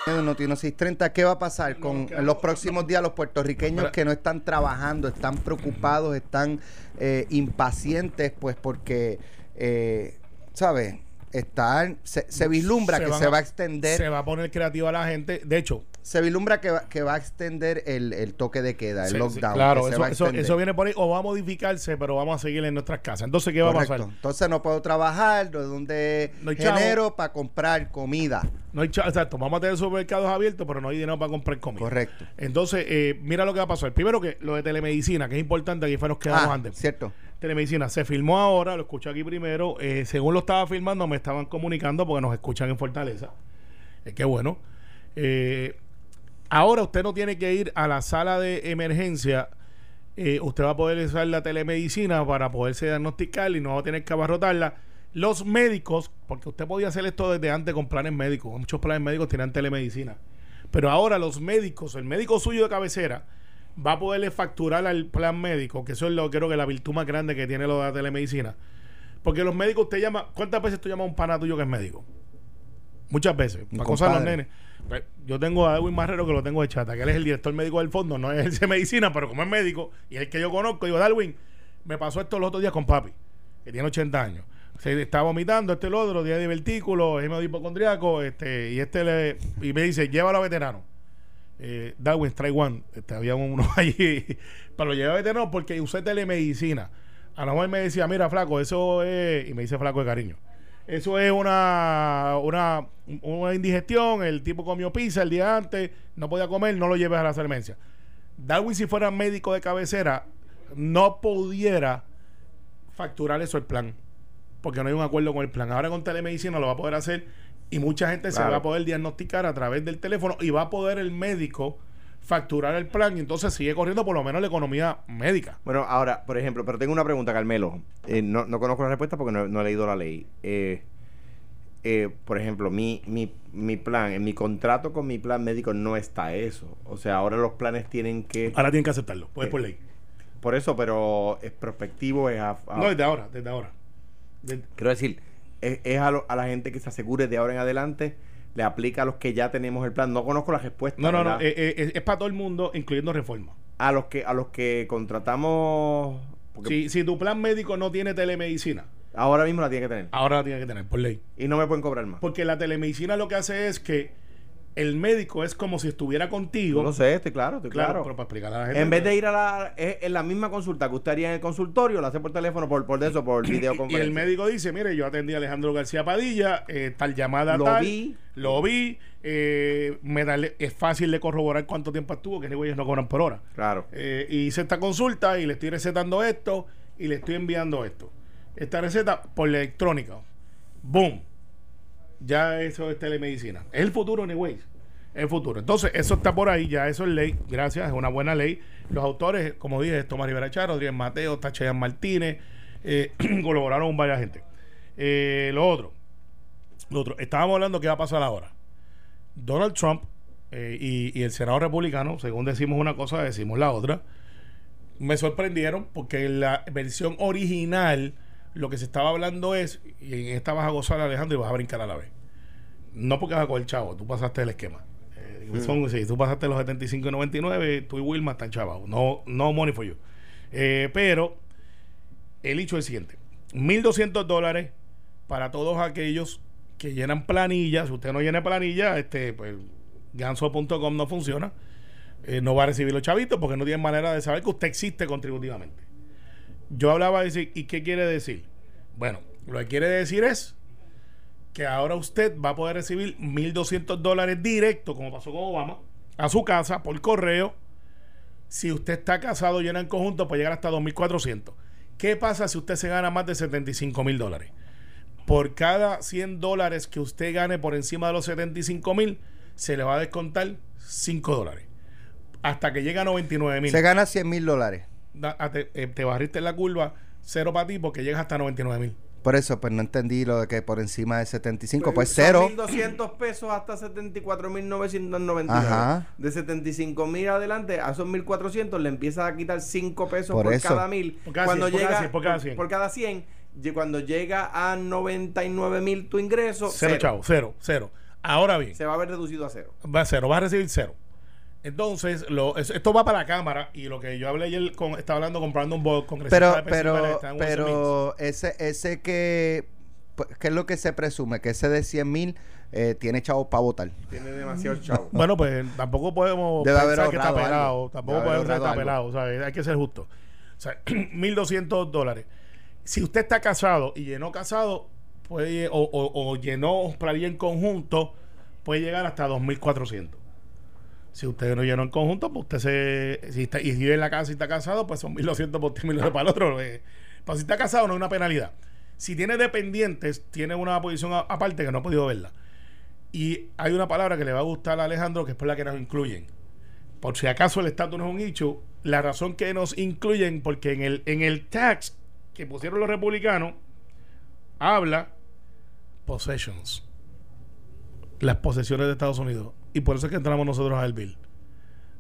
En Noti 630, ¿qué va a pasar con los próximos días los puertorriqueños que no están trabajando, están preocupados, están eh, impacientes, pues porque, eh, ¿sabes? Están, se, se vislumbra que se va a extender, Se va a poner creativa la gente. De hecho, se vislumbra que va, que va a extender el, el toque de queda, el lockdown. claro, que eso, eso, viene por ahí o va a modificarse, pero vamos a seguir en nuestras casas. Entonces, ¿qué va a pasar? Entonces no puedo trabajar, ¿de dónde No hay chavo. genero para comprar comida? No hay cha- exacto, vamos a tener supermercados abiertos, pero no hay dinero para comprar comida. Correcto. Entonces, eh, mira lo que va a pasar. Primero que lo de telemedicina, que es importante, aquí fue nos quedamos Ah, antes. cierto. Telemedicina se filmó ahora, lo escuché aquí primero. eh, según lo estaba filmando, me estaban comunicando porque nos escuchan en Fortaleza. Eh, qué bueno. Eh, ahora usted no tiene que ir a la sala de emergencia. eh, usted va a poder usar la telemedicina para poderse diagnosticar y no va a tener que abarrotarla. Los médicos, porque usted podía hacer esto desde antes con planes médicos. Muchos planes médicos tenían telemedicina. Pero ahora los médicos, el médico suyo de cabecera, va a poderle facturar al plan médico, que eso es lo creo que la virtud más grande que tiene lo de la telemedicina. Porque los médicos, usted llama, ¿cuántas veces tú llamas a un pana tuyo que es médico? Muchas veces, para cosas los nenes. Pues, yo tengo a Edwin Marrero que lo tengo de chata, que él es el director médico del fondo, no es el de medicina, pero como es médico y el que yo conozco, digo, Darwin, me pasó esto los otros días con papi, que tiene 80 años. Se está vomitando, este el otro, día de divertículo, es medio hipocondriaco, este, y este le, y me dice, llévalo a veterano. Eh, Darwin, trae one. Este, había uno allí, pero lo llevé a veterano porque usé telemedicina. A lo mejor me decía, mira, flaco, eso es, y me dice flaco de cariño. Eso es una, una, una indigestión. El tipo comió pizza el día antes, no podía comer, no lo lleves a la sermencia. Darwin, si fuera médico de cabecera, no pudiera facturar eso el plan. Porque no hay un acuerdo con el plan. Ahora con telemedicina lo va a poder hacer y mucha gente se va a poder diagnosticar a través del teléfono y va a poder el médico facturar el plan y entonces sigue corriendo por lo menos la economía médica. Bueno, ahora, por ejemplo, pero tengo una pregunta, Carmelo. Eh, no, no conozco la respuesta porque no, no he leído la ley. Eh, eh, por ejemplo, mi, mi, mi plan, en mi contrato con mi plan médico no está eso. O sea, ahora los planes tienen que... Ahora tienen que aceptarlo, pues Eh, por ley. Por eso, pero es prospectivo, es a... a- No, desde ahora, desde ahora. Quiero decir, es, es a, lo- a la gente que se asegure de ahora en adelante, le aplica a los que ya tenemos el plan. No conozco la respuesta. no, no, no, eh, eh, es, es para todo el mundo, incluyendo reforma. a los que a los que contratamos porque Si, si tu plan médico no tiene telemedicina, ahora mismo la tiene que tener ahora la tiene que tener, por ley. y no me pueden cobrar más. Porque la telemedicina lo que hace es que el médico es como si estuviera contigo. Yo lo sé, estoy claro, estoy claro, claro. pero para explicarle a la gente. En vez de ir a la es, en la misma consulta que usted haría en el consultorio, la hace por teléfono, por, por eso, por Y videoconferencia. el médico dice, mire, yo atendí a Alejandro García Padilla, eh, tal llamada Lo tal, vi. lo vi, eh, me da- es fácil de corroborar cuánto tiempo estuvo, que ellos no cobran por hora. Claro. Eh, y hice esta consulta y le estoy recetando esto y le estoy enviando esto. Esta receta por la electrónica. Boom. Ya eso es telemedicina. Es el futuro, anyways. Es el futuro. Entonces, eso está por ahí, ya eso es ley. Gracias, es una buena ley. Los autores, como dije, Tomás Rivera Charo, Rodríguez Mateo, Tachayan Martínez, eh, colaboraron con varias gente. Eh, lo otro, lo otro, estábamos hablando qué va a pasar ahora. Donald Trump eh, y, y el Senado republicano, según decimos una cosa, decimos la otra, me sorprendieron porque la versión original Lo que se estaba hablando es, y en esta vas a gozar Alejandro y vas a brincar a la vez. No porque vas a coger chavo, tú pasaste el esquema. Eh, son, si tú pasaste los 75 y 99, tú y Wilma están chavados. No, no money for you. Eh, pero el hecho es el siguiente: 1.200 dólares para todos aquellos que llenan planillas. Si usted no llena planilla, este, pues ganso.com no funciona. Eh, no va a recibir los chavitos porque no tiene manera de saber que usted existe contributivamente. Yo hablaba de decir, ¿y qué quiere decir? Bueno, lo que quiere decir es que ahora usted va a poder recibir 1.200 dólares directo, como pasó con Obama, a su casa por correo. Si usted está casado llena en conjunto, puede llegar hasta 2.400. ¿Qué pasa si usted se gana más de 75 mil dólares? Por cada 100 dólares que usted gane por encima de los 75 mil, se le va a descontar 5 dólares. Hasta que llega a 99 mil. Se gana 100 mil dólares. Te, eh, te, barriste en la curva, cero para ti porque llegas hasta 99 mil. Por eso, pues no entendí lo de que por encima de 75, pues, pues cero. 1.200 pesos hasta 74.999. De 75 mil adelante a esos 1.400 le empiezas a quitar 5 pesos por, cada mil. cuando llega, por, cada 100. Por, cada 100. Cuando llega a 99 mil tu ingreso. Cero, cero, chavo, cero, cero. Ahora bien. Se va a ver reducido a cero. Va a cero, va a recibir cero. Entonces, lo, esto va para la cámara y lo que yo hablé ayer con, estaba hablando comprando un bot con Pero, pero, pero ese, ese que, pues, ¿qué es lo que se presume? Que ese de 100 mil eh, tiene chavos para votar. Tiene demasiado chavo. bueno, pues tampoco podemos Debe pensar que está pelado. Tampoco podemos pensar que está pelado. O sea, hay que ser justo. O sea, 1.200 dólares. Si usted está casado y llenó casado, puede, o, o, o llenó para en conjunto, puede llegar hasta 2.400. Si usted no llenó en conjunto, pues usted se. Si está, y vive en la casa y está casado, pues son 1.200 por 1.200 para el otro. Eh. Pues si está casado, no es una penalidad. Si tiene dependientes, tiene una posición aparte que no ha podido verla. Y hay una palabra que le va a gustar a Alejandro, que es por la que nos incluyen. Por si acaso el estatus no es un hecho, la razón que nos incluyen, porque en el, en el tax que pusieron los republicanos, habla possessions. Las posesiones de Estados Unidos y por eso es que entramos nosotros al bill.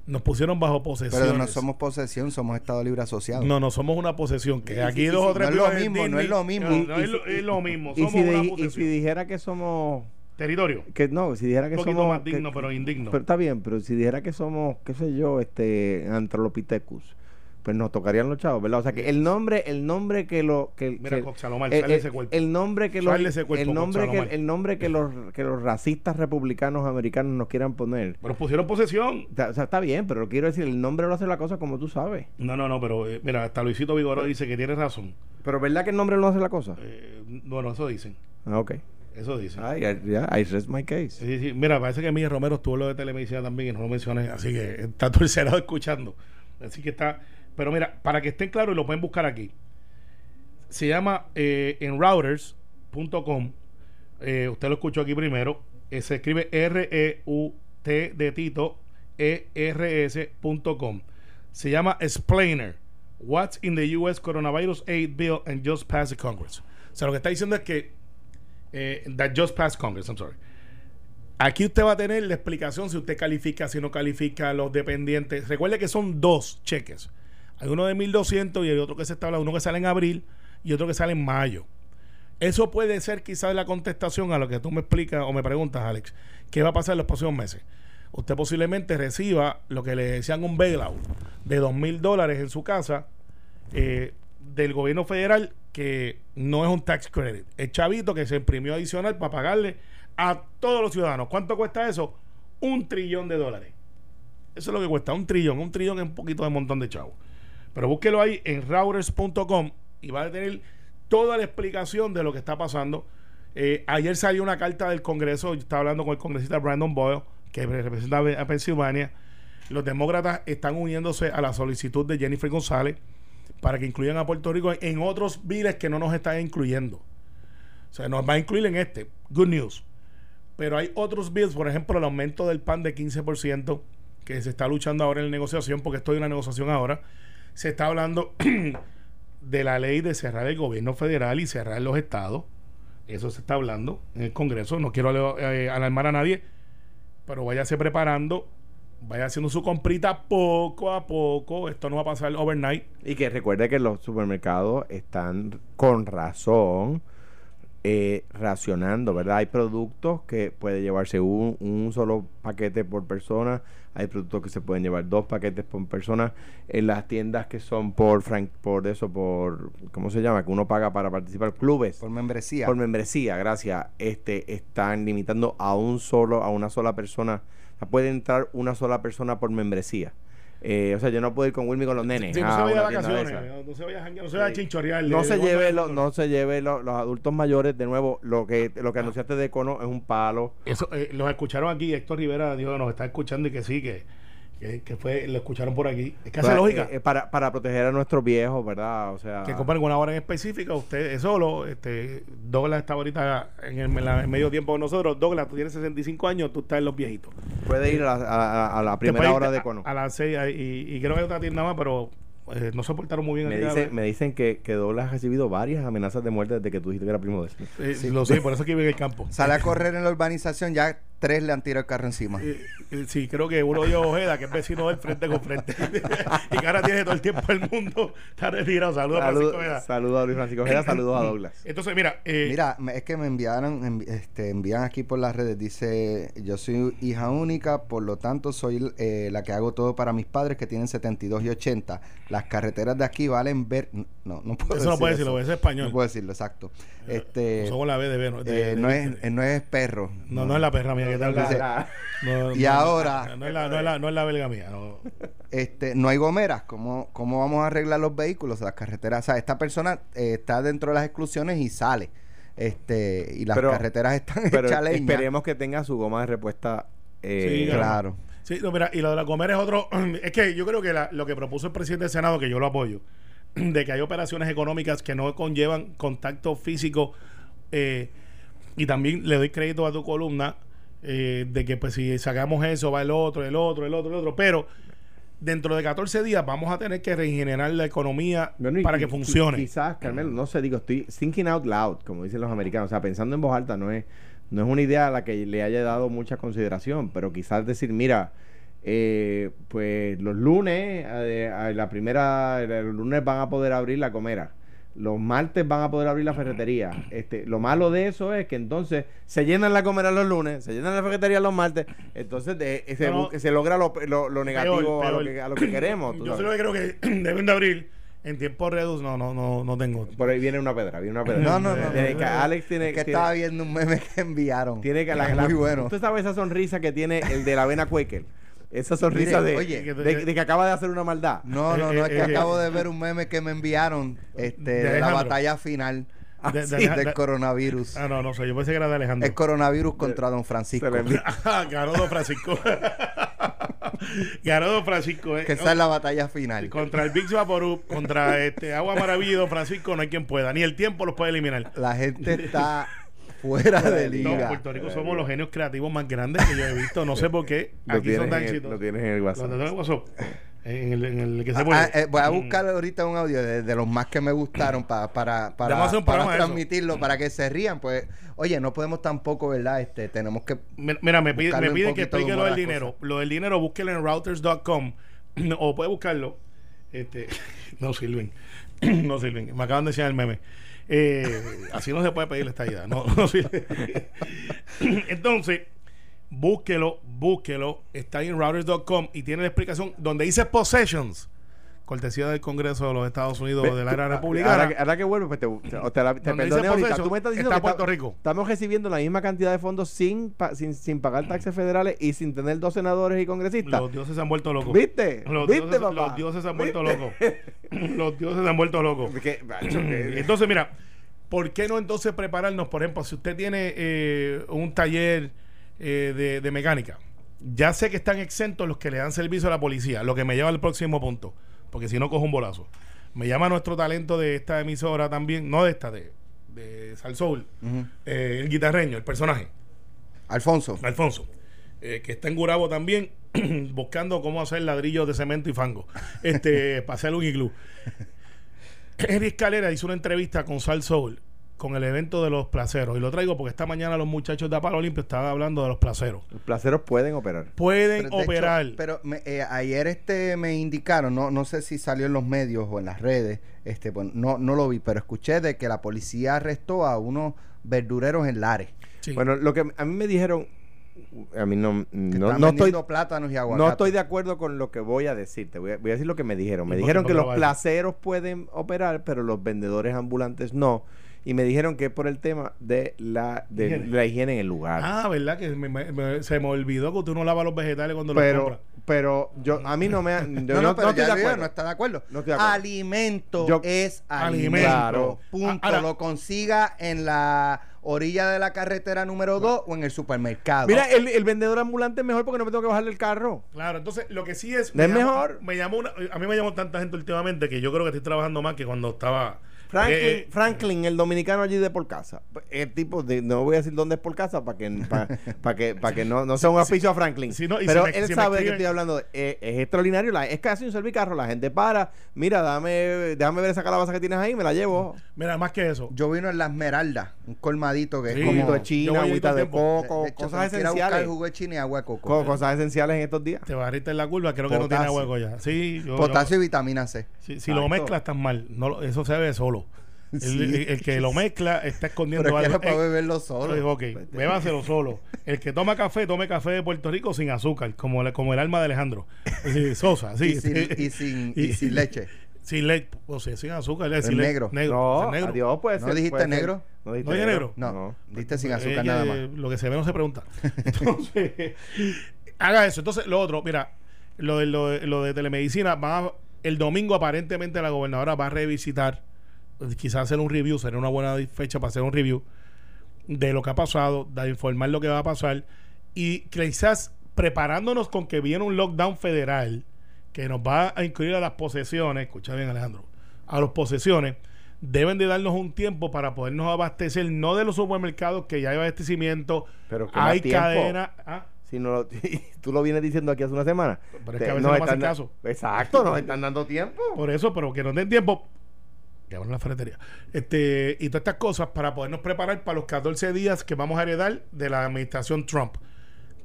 Nos pusieron bajo posesión. Pero no somos posesión, somos Estado Libre Asociado. No, no somos una posesión. Que aquí dos o tres. No es lo mismo, no es lo mismo. No, es, lo, mismo. Somos y si, una posesión. y si dijera que somos. Territorio. Que no, si dijera que Un poquito somos. más digno, pero indigno. Pero está bien, pero si dijera que somos, qué sé yo, este. Antrolopithecus pues nos tocarían los chavos, ¿verdad? O sea que el nombre, el nombre que lo que Mira, el, el, ese cuerpo. el nombre que los el nombre que el nombre que los que los racistas republicanos americanos nos quieran poner. Pero pusieron posesión. O sea, está bien, pero quiero decir, el nombre lo hace la cosa como tú sabes. No, no, no, pero eh, mira, hasta Luisito Vigoró dice que tiene razón. Pero ¿verdad que el nombre no hace la cosa? Eh, bueno, eso dicen. Ah, ok. Eso dicen. Ay, ya, I rest my case. Sí, sí. Mira, parece que Miguel Romero estuvo lo de telemedicina también y no lo mencioné, así que está cerrado escuchando. Así que está pero mira, para que estén claros y lo pueden buscar aquí. Se llama eh, en routers.com. Eh, usted lo escuchó aquí primero. Eh, se escribe R-E-U-T de Tito E-R-S.com. Se llama Explainer. What's in the US Coronavirus Aid Bill and Just Passed Congress. O sea, lo que está diciendo es que that just passed Congress, I'm sorry. Aquí usted va a tener la explicación si usted califica, si no califica, los dependientes. Recuerde que son dos cheques. Hay uno de 1200 y hay otro que se está hablando, uno que sale en abril y otro que sale en mayo. Eso puede ser quizás la contestación a lo que tú me explicas o me preguntas, Alex. ¿Qué va a pasar en los próximos meses? Usted posiblemente reciba lo que le decían un bailout de dos mil dólares en su casa eh, del gobierno federal que no es un tax credit. Es chavito que se imprimió adicional para pagarle a todos los ciudadanos. ¿Cuánto cuesta eso? Un trillón de dólares. Eso es lo que cuesta, un trillón. Un trillón es un poquito de montón de chavos. Pero búsquelo ahí en routers.com y va a tener toda la explicación de lo que está pasando. Eh, ayer salió una carta del Congreso, yo estaba hablando con el congresista Brandon Boyle, que representa a Pensilvania. Los demócratas están uniéndose a la solicitud de Jennifer González para que incluyan a Puerto Rico en otros biles que no nos están incluyendo. O sea, nos va a incluir en este. Good news. Pero hay otros bills, por ejemplo, el aumento del PAN de 15%, que se está luchando ahora en la negociación, porque estoy en una negociación ahora se está hablando de la ley de cerrar el gobierno federal y cerrar los estados. Eso se está hablando en el Congreso. No quiero eh, alarmar a nadie, pero váyase preparando vaya haciendo su comprita poco a poco. Esto no va a pasar overnight. Y que recuerde que los supermercados están con razón eh, racionando, ¿verdad? Hay productos que puede llevarse un, un solo paquete por persona, hay productos que se pueden llevar dos paquetes por persona. En las tiendas que son por frank, por eso, por ¿cómo se llama? Que uno paga para participar, clubes. Por membresía. Por membresía, gracias. Este están limitando a un solo, a una sola persona. O sea, puede entrar una sola persona por membresía. Eh, o sea, yo no puedo ir con Wilmy con los nenes. Sí, no a se vaya de vacaciones, no, no se vaya a janguear, no se vaya a chinchorear. No se lleve, lo- no se lleve lo- los adultos mayores. De nuevo, lo que lo que anunciaste de Cono es un palo. Eso, eh, los escucharon aquí. Héctor Rivera dijo que nos está escuchando y que sí, que, que, que fue, lo escucharon por aquí. Es que hace Para, lógica. eh, para, para proteger a nuestros viejos, ¿verdad? O sea, que compren una hora en específica. Usted es solo. Este, Douglas está ahorita en el, en la- en medio tiempo con nosotros. Douglas, tú tienes 65 años, tú estás en los viejitos. puede ir a la, a- a la primera hora de Cono. A, las 6 y, y creo que hay otra tienda más, pero eh, no se portaron muy bien. Me, aquí, dice- a ver. me dicen que, que Douglas ha recibido varias amenazas de muerte desde que tú dijiste que era primo de él. Eh, Lo sé, por eso que vive en el campo. Sale a correr en la urbanización, ya tres le han tirado el carro encima. Eh, eh, sí, creo que uno de Ojeda, que es vecino del frente con frente. y que ahora tiene todo el tiempo del mundo. Está retirado. Saludos a Francisco Ojeda. Saludos a Luis Francisco Ojeda, saludos a Douglas. Entonces, mira, eh, Mira, es que me enviaron, envi- este, envían aquí por las redes, dice, yo soy hija única, por lo tanto soy eh, la que hago todo para mis padres que tienen 72 y 80. Las carreteras de aquí valen ver... No, no puedo eso no puede decirlo, eso. es español. No puedo decirlo, exacto. Este, Somos la B de eh, de- no, es, de- no es perro. no, no es la perra mía que No, Y no, ahora- No es la, no es la, no es la belga mía. no. este, no hay gomeras. ¿Cómo, ¿Cómo vamos a arreglar los vehículos? Las carreteras. O sea, esta persona eh, está dentro de las exclusiones y sale. Este, y las Pero- carreteras están Pero hechas leña. esperemos que tenga su goma de respuesta. eh, Sí, Claro. Sí, no, mira, y lo de la comer es otro. Es que yo creo que la- lo que propuso el presidente del Senado, que yo lo apoyo, de que hay operaciones económicas que no conllevan contacto físico. eh, y también le doy crédito a tu columna eh, de que, pues, si sacamos eso, va el otro, el otro, el otro, el otro. Pero dentro de 14 días vamos a tener que regenerar la economía Bueno, para que funcione. Quizás, Carmelo, no sé, digo, estoy thinking out loud, como dicen los americanos, o sea, pensando en voz alta, no es, no es una idea a la que le haya dado mucha consideración, pero quizás decir, mira, eh, pues los lunes, eh, a la primera, los lunes van a poder abrir la comera. Los martes van a poder abrir la ferretería. Este, lo malo de eso es que entonces se llenan la comera los lunes, se llenan la ferretería los martes, entonces de- se, No, logra lo, lo- lo negativo a, lo que, a lo que queremos. tú Yo sabes. solo creo que deben de abrir en tiempo reducido. No, no, no, no tengo. Por ahí viene una pedra, viene una pedra. No, no, no, Tiene no, que-. Alex tiene Es que tiene- estaba viendo un meme que enviaron. tiene que la, la- Muy bueno. Usted sabe esa sonrisa que tiene el de la avena Quaker. Esa sonrisa Mire, de, oye. de, de que acaba de hacer una maldad. No, no, Eh, no, eh, es que eh, acabo de ver un meme que me enviaron este, De de, la batalla final De- de sí, Aleja- del de- coronavirus. Ah, no, no sé. Yo pensé que era de Alejandro. El coronavirus contra Don Francisco. Ah, Ganó Don Francisco. Ganó Don Francisco. eh. Que esa es la batalla final. Contra el Big Vaporub, contra este Agua Maravilla y Don Francisco no hay quien pueda. Ni el tiempo los puede eliminar. La gente está fuera de No, liga. Puerto Rico somos los genios creativos más grandes que yo he visto. No sé por qué. Lo Aquí son tan exitosos. lo tienes en el WhatsApp. en el WhatsApp. En el, en el que se Ah, puede. ah, eh, voy a Mm. buscar ahorita un audio de, de los más que me gustaron pa- para, para, para eso. transmitirlo, para que se rían. Pues, oye, no podemos tampoco, ¿verdad? Este, tenemos que. Mira, me, pide- me piden que explique lo del dinero. Lo del dinero, búsquelo en routers.com o puede buscarlo. Este, no sirven. no sirven. Me acaban de enseñar el meme. Eh, así no se puede pedir esta idea. No, no. Entonces, búsquelo, búsquelo. Está en routers.com y tiene la explicación donde dice possessions. Cortesía del Congreso de los Estados Unidos de la era republicana. Ahora, que- ahora que vuelvo, pues te, te, te la- ahorita. possession, Tú me estás diciendo está que Puerto está- Rico. estamos recibiendo la misma cantidad de fondos sin, pa- sin, sin pagar taxes federales y sin tener dos senadores y congresistas. Los dioses se han vuelto locos. ¿Viste? Los, ¿Viste, dioses, papá? los dioses se han vuelto locos. Los dioses se han vuelto locos. Entonces, mira, ¿por qué no entonces prepararnos? Por ejemplo, si usted tiene eh, un taller eh, de, de mecánica, ya sé que están exentos los que le dan servicio a la policía, lo que me lleva al próximo punto, porque si no cojo un bolazo. Me llama nuestro talento de esta emisora también, no de esta, de, de Salsoul, Ujú. eh, el guitarreño, el personaje. Alfonso. Alfonso, eh, que está en Gurabo también, buscando cómo hacer ladrillos de cemento y fango, este, para hacer un iglú. Henry Escalera hizo una entrevista con Sal Soul con el evento de los placeros. Y lo traigo porque esta mañana los muchachos de Apalo Limpio estaban hablando de los placeros. Los placeros pueden operar. Pueden Pero, operar. hecho, pero me- eh, ayer este me indicaron, no, no sé si salió en los medios o en las redes, este, bueno, no, no lo vi, pero escuché de que la policía arrestó a unos verdureros en Lares. Sí. Bueno, lo que a mí me dijeron, a mí no, no, están no estoy, plátanos y aguacate. no estoy de acuerdo con lo que voy a decirte. Voy a, voy a decir lo que me dijeron. Me dijeron ¿Por que los placeros pueden operar, pero los vendedores ambulantes no. Y me dijeron que es por el tema de la, de Higiene. la higiene en el lugar. Ah, ¿verdad? Que me- me- me- se me olvidó que tú no lavas los vegetales cuando los pero, compras. pero yo, a mí no me... yo No, no, no, pero no estoy de acuerdo. no está de acuerdo. No estoy de acuerdo. Alimento Yo- es Alimento. Claro. Punto. Ahora- lo consiga en la orilla de la carretera número 2 o en el supermercado. Mira, el, el vendedor ambulante es mejor porque no me tengo que bajarle el carro. Claro, entonces lo que sí es. ¿No es me llamó- mejor? Me llamó una- a mí me llamó tanta gente últimamente que yo creo que estoy trabajando más que cuando estaba. Franklin, Eh, Franklin, el dominicano allí de por casa. El tipo, de, no voy a decir dónde es por casa para que, para que, para que no, no sea un auspicio a Franklin. si no, y Pero si me- él si sabe de qué estoy hablando. Eh, es extraordinario. La, es casi un servicarro. La gente para. Mira, dame, déjame ver esa calabaza que tienes ahí. Me la llevo. Mira, más que eso. Yo vino en la Esmeralda, un colmadito que Sí, es como... de Yo china, agüita de coco, de hecho, cosas esenciales. jugo de china y agua de coco. Co- cosas esenciales en estos días. Te barriste en la curva, creo que no tiene Potasio. hueco ya. Sí, yo- Potasio y vitamina C. yo- si, si lo mezclas, estás mal. No, lo- eso se ve solo. El, Sí. el- el que lo mezcla está escondiendo Pero algo. no puedo Eh, beberlo solo. eh, ok, bébaselo solo. El que toma café, tome café de Puerto Rico sin azúcar, como, el- como el alma de Alejandro. Sí, Sosa, sí. y, sin, y, sin, y sin leche. Sin leche, o sea, sin azúcar. Sin le- negro. negro. No, negro. adiós, pues. ¿No dijiste negro? No dijiste ¿No dije negro? No, diste sin Eh, azúcar eh, nada más. Lo que se ve no se pregunta. Entonces, haga eso. Entonces, lo otro, mira, lo de, lo de, lo de telemedicina, va a- el domingo aparentemente la gobernadora va a revisitar, quizás hacer un review, sería una buena fecha para hacer un review de lo que ha pasado, de informar lo que va a pasar y quizás preparándonos con que viene un lockdown federal que nos va a incluir a las posesiones, escucha bien Alejandro, a las posesiones, deben de darnos un tiempo para podernos abastecer, no de los supermercados que ya hay abastecimiento, Pero que hay cadena, ah, Si no lo- tú lo vienes diciendo aquí hace una semana. Pero es que a veces no hacen están- caso. Exacto, nos están dando tiempo. por eso, pero que nos den tiempo, que abran la ferretería, este, y todas estas cosas para podernos preparar para los 14 días que vamos a heredar de la administración Trump.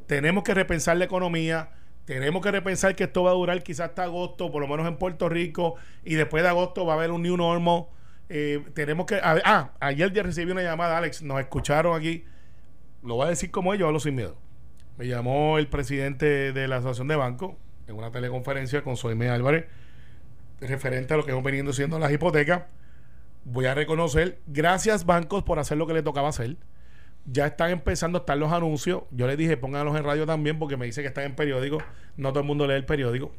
Tenemos que repensar la economía, tenemos que repensar que esto va a durar quizás hasta agosto, por lo menos en Puerto Rico, y después de agosto va a haber un new normal. Eh, tenemos que. a ah, ayer ya recibí una llamada, Alex, nos escucharon aquí. Lo voy a decir como ellos, hablo sin miedo. Me llamó el presidente de la Asociación de Bancos en una teleconferencia con Soime Álvarez, referente a lo que hemos venido siendo las hipotecas. Voy a reconocer, gracias bancos por hacer lo que le tocaba hacer. Ya están empezando a estar los anuncios. Yo les dije, pónganlos en radio también, porque me dice que están en periódico. No todo el mundo lee el periódico.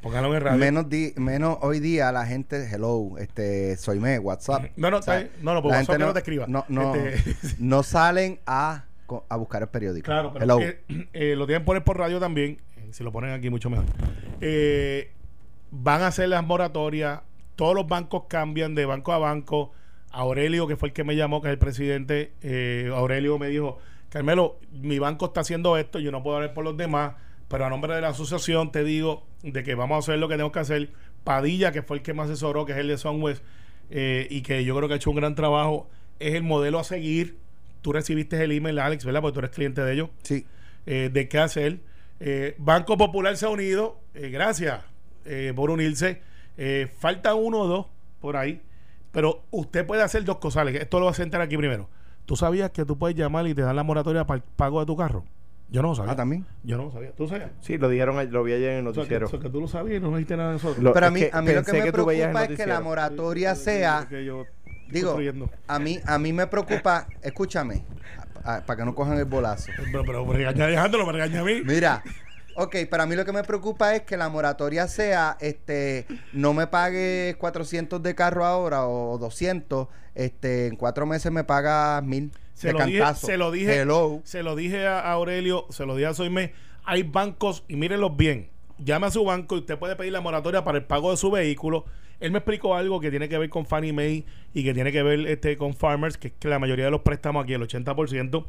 Pónganlos en radio. Menos, di- menos hoy día la gente, hello, este, soy me, WhatsApp. No, no, está bien. No, no, por WhatsApp que no te escriba. No, no, Este- no salen a, a buscar el periódico. Claro, pero hello. eh, lo tienen que poner por radio también. eh, si lo ponen aquí, mucho mejor. Eh, van a hacer las moratorias. Todos los bancos cambian de banco a banco. Aurelio, que fue el que me llamó, que es el presidente, eh, Aurelio me dijo, Carmelo, mi banco está haciendo esto, yo no puedo hablar por los demás, pero a nombre de la asociación te digo de que vamos a hacer lo que tenemos que hacer. Padilla, que fue el que me asesoró, que es el de Sunwest, eh, y que yo creo que ha hecho un gran trabajo, es el modelo a seguir. Tú recibiste el email, Alex, ¿verdad? Porque tú eres cliente de ellos Sí. eh, de qué hacer. Banco Popular se ha unido, gracias eh, por unirse. Eh, falta uno o dos por ahí, pero usted puede hacer dos cosas. Esto lo vas a sentar aquí primero. ¿Tú sabías que tú puedes llamar y te dan la moratoria para el pago de tu carro? Yo no lo sabía. Ah, también. Yo no lo sabía. ¿Tú sabías? Sí, lo dijeron, ayer- lo vi ayer en el O sea, que, noticiero. o sea, que tú lo sabías y no dijiste nada de eso. Lo- Pero a es mí, que a mí lo que me que preocupa es que la moratoria sea, Que yo digo, a mí, a mí me preocupa, escúchame, para que no cojan el bolazo. Pero, pero me regaña Alejandro, me regaña a mí. Mira, ok, pero a mí lo que me preocupa es que la moratoria sea, este, no me pagues 400 de carro ahora o 200, este, en cuatro meses me pagas mil Se de lo, dije, se lo dije, Hello. se lo dije a Aurelio, se lo dije a Soime. Hay bancos, y mírenlos bien. Llame a su banco y usted puede pedir la moratoria para el pago de su vehículo. Él me explicó algo que tiene que ver con Fannie Mae y que tiene que ver este con Farmers, que es que la mayoría de los préstamos aquí, el 80%,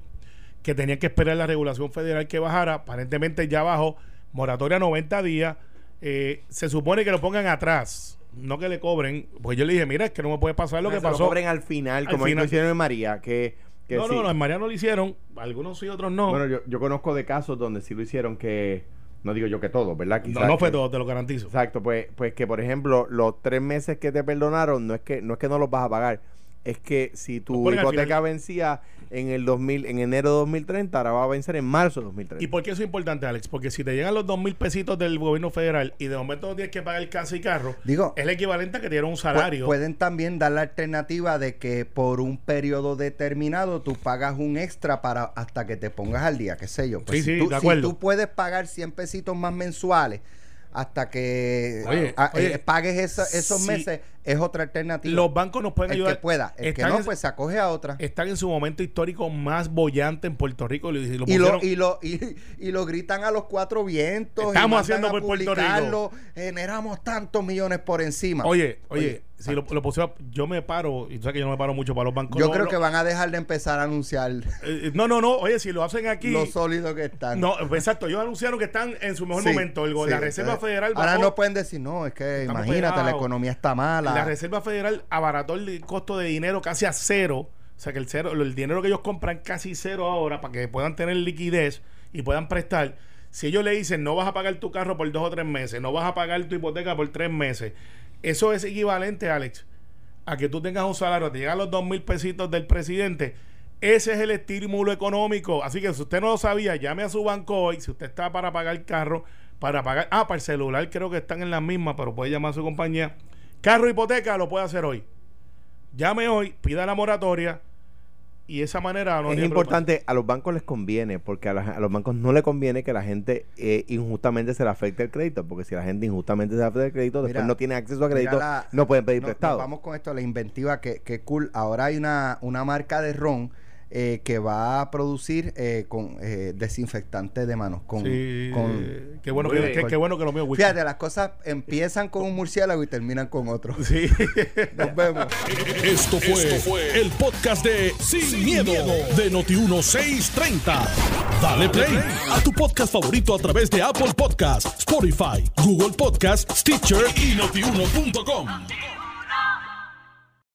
que tenían que esperar la regulación federal que bajara. Aparentemente ya bajó. Moratoria 90 días. Eh, se supone que lo pongan atrás. no que le cobren, pues yo le dije, mira, es que no me puede pasar lo que se lo pasó. cobren al final, Al como final. lo hicieron en María, que, que no, sí. no, no, en María no lo hicieron, algunos sí, otros no. Bueno, yo, yo conozco de casos donde sí lo hicieron que, no digo yo que todo, ¿verdad? no, Quizás no fue que- todo, te lo garantizo. Exacto, pues, pues que por ejemplo, los tres meses que te perdonaron, no es que, no es que no los vas a pagar, es que si Lo tu ponen al hipoteca final. vencía en el 2000, en enero de 2030, ahora va a vencer en marzo de 2030. ¿Y por qué eso es importante, Alex? Porque si te llegan los dos mil pesitos del gobierno federal y de momento no tienes que pagar casa y carro, Digo, es el equivalente a que te dieron un salario. Pueden también dar la alternativa de que por un periodo determinado tú pagas un extra para hasta que te pongas al día, qué sé yo. Pues Sí, si sí, tú, de si acuerdo. tú puedes pagar 100 pesitos más mensuales hasta que Oye, a- oye, eh, pagues esa- esos si meses, es otra alternativa. los bancos nos pueden el ayudar. que pueda, el que Están no, en- pues se acoge a otra. Están en su momento histórico más bollante en Puerto Rico. Y lo, Y lo, y, lo, y, y lo gritan a los cuatro vientos. Estamos haciendo por Puerto Rico. Generamos tantos millones por encima. Oye, oye, Oye, si lo, lo yo me paro, y tú sabes que yo no me paro mucho para los bancos. Yo no, creo que van a dejar de empezar a anunciar eh, no, no, no, oye, si lo hacen aquí. lo sólido que están. No, exacto, ellos anunciaron que están en su mejor Sí, momento. El, sí, la Reserva Federal Ahora bajó- no pueden decir, no, es que imagínate, la economía está mala. La Reserva Federal abarató el costo de dinero casi a cero. O sea que el cero, el dinero que ellos compran casi cero ahora para que puedan tener liquidez y puedan prestar. Si ellos le dicen no vas a pagar tu carro por dos o tres meses, no vas a pagar tu hipoteca por tres meses, eso es equivalente, Alex, a que tú tengas un salario, te llegan los dos mil pesitos del presidente. Ese es el estímulo económico. Así que si usted no lo sabía, llame a su banco hoy. Si usted está para pagar el carro, para pagar. Ah, para el celular creo que están en la misma, pero puede llamar a su compañía. Carro hipoteca lo puede hacer hoy. Llame hoy, pida la moratoria y de esa manera no es importante, a los bancos les conviene, porque a, la- a los bancos no le conviene que la gente eh, injustamente se le afecte el crédito, porque si la gente injustamente se le afecta el crédito, después no tiene acceso a crédito, la- no pueden pedir no, prestado. vamos con esto, la inventiva, que, que cool. Ahora hay una, una marca de ron eh, que va a producir eh, con eh, desinfectante de manos. Con, Sí, con- qué bueno que, qué- qué bueno que lo mío. Fíjate, las cosas empiezan con un murciélago y terminan con otro. Sí. Nos vemos. Esto fue, el podcast de Sin, miedo, de Noti1630. Dale play a tu podcast favorito a través de Apple Podcasts, Spotify, Google Podcasts, Stitcher y notiuno.com.